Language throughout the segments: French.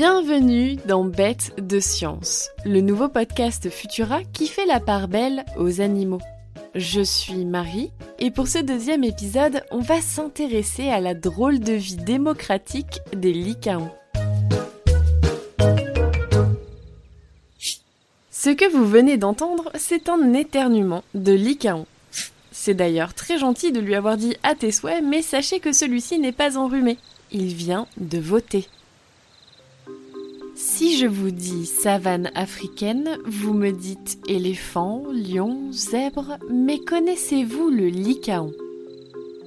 Bienvenue dans Bête de Science, le nouveau podcast Futura qui fait la part belle aux animaux. Je suis Marie et pour ce deuxième épisode, on va s'intéresser à la drôle de vie démocratique des lycaons. Ce que vous venez d'entendre, c'est un éternuement de lycaon. C'est d'ailleurs très gentil de lui avoir dit à tes souhaits, mais sachez que celui-ci n'est pas enrhumé. Il vient de voter. Si je vous dis savane africaine, vous me dites éléphant, lion, zèbre, mais connaissez-vous le lycaon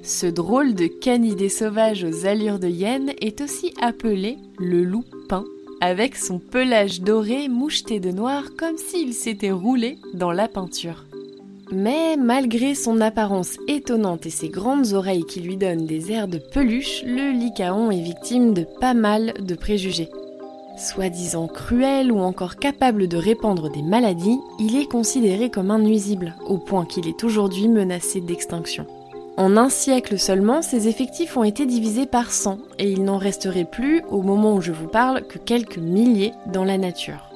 Ce drôle de canidé sauvage aux allures de hyène est aussi appelé le loup peint, avec son pelage doré moucheté de noir comme s'il s'était roulé dans la peinture. Mais malgré son apparence étonnante et ses grandes oreilles qui lui donnent des airs de peluche, le lycaon est victime de pas mal de préjugés. Soi-disant cruel ou encore capable de répandre des maladies, il est considéré comme un nuisible, au point qu'il est aujourd'hui menacé d'extinction. En un siècle seulement, ses effectifs ont été divisés par 100 et il n'en resterait plus, au moment où je vous parle, que quelques milliers dans la nature.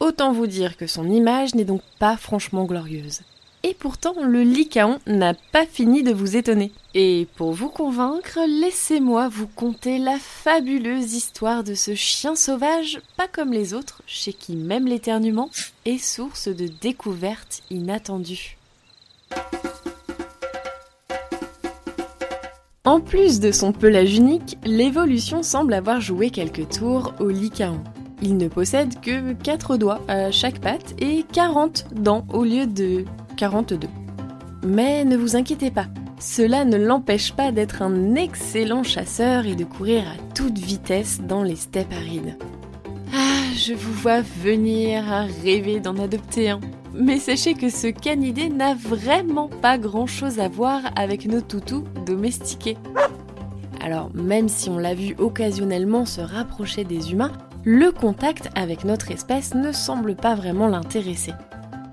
Autant vous dire que son image n'est donc pas franchement glorieuse. Et pourtant, le Lycaon n'a pas fini de vous étonner. Et pour vous convaincre, laissez-moi vous conter la fabuleuse histoire de ce chien sauvage, pas comme les autres, chez qui même l'éternuement est source de découvertes inattendues. En plus de son pelage unique, l'évolution semble avoir joué quelques tours au Lycaon. Il ne possède que 4 doigts à chaque patte et 40 dents au lieu de 42. Mais ne vous inquiétez pas, cela ne l'empêche pas d'être un excellent chasseur et de courir à toute vitesse dans les steppes arides. Ah, je vous vois venir à rêver d'en adopter un. Mais sachez que ce canidé n'a vraiment pas grand chose à voir avec nos toutous domestiqués. Alors, même si on l'a vu occasionnellement se rapprocher des humains, le contact avec notre espèce ne semble pas vraiment l'intéresser.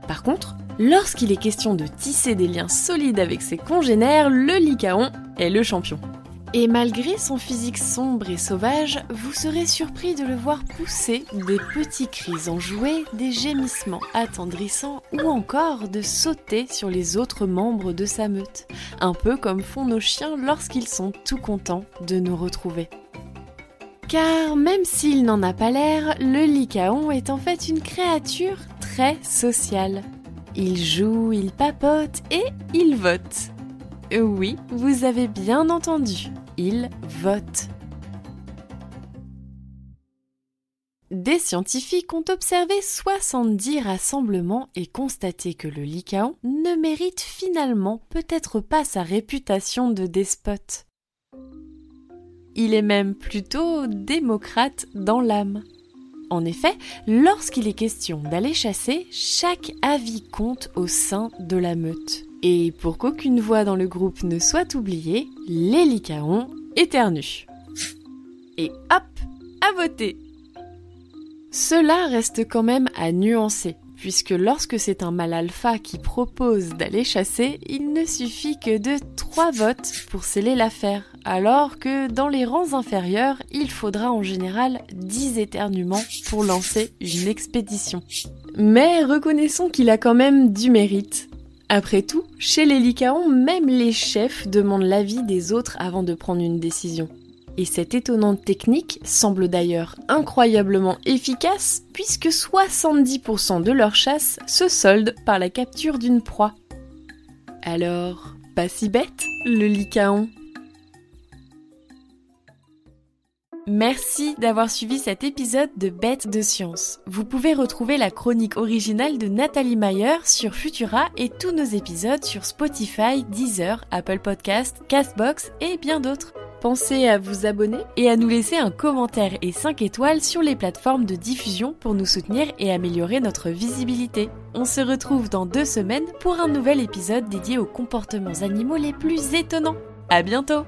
Par contre, Lorsqu'il est question de tisser des liens solides avec ses congénères, le Lycaon est le champion. Et malgré son physique sombre et sauvage, vous serez surpris de le voir pousser des petits cris enjoués, des gémissements attendrissants ou encore de sauter sur les autres membres de sa meute, un peu comme font nos chiens lorsqu'ils sont tout contents de nous retrouver. Car même s'il n'en a pas l'air, le Lycaon est en fait une créature très sociale. Il joue, il papote et il vote. Oui, vous avez bien entendu, il vote. Des scientifiques ont observé 70 rassemblements et constaté que le Lycaon ne mérite finalement peut-être pas sa réputation de despote. Il est même plutôt démocrate dans l'âme. En effet, lorsqu'il est question d'aller chasser, chaque avis compte au sein de la meute. Et pour qu'aucune voix dans le groupe ne soit oubliée, les lycaons éternuent. Et hop, à voter Cela reste quand même à nuancer, puisque lorsque c'est un mâle alpha qui propose d'aller chasser, il ne suffit que de trois votes pour sceller l'affaire, alors que dans les rangs inférieurs, il faudra en général 10 éternuements pour lancer une expédition. Mais reconnaissons qu'il a quand même du mérite. Après tout, chez les Lycaons, même les chefs demandent l'avis des autres avant de prendre une décision. Et cette étonnante technique semble d'ailleurs incroyablement efficace puisque 70% de leur chasse se solde par la capture d'une proie. Alors, pas si bête, le Lycaon Merci d'avoir suivi cet épisode de Bête de Science. Vous pouvez retrouver la chronique originale de Nathalie Mayer sur Futura et tous nos épisodes sur Spotify, Deezer, Apple Podcast, Castbox et bien d'autres. Pensez à vous abonner et à nous laisser un commentaire et 5 étoiles sur les plateformes de diffusion pour nous soutenir et améliorer notre visibilité. On se retrouve dans deux semaines pour un nouvel épisode dédié aux comportements animaux les plus étonnants. À bientôt!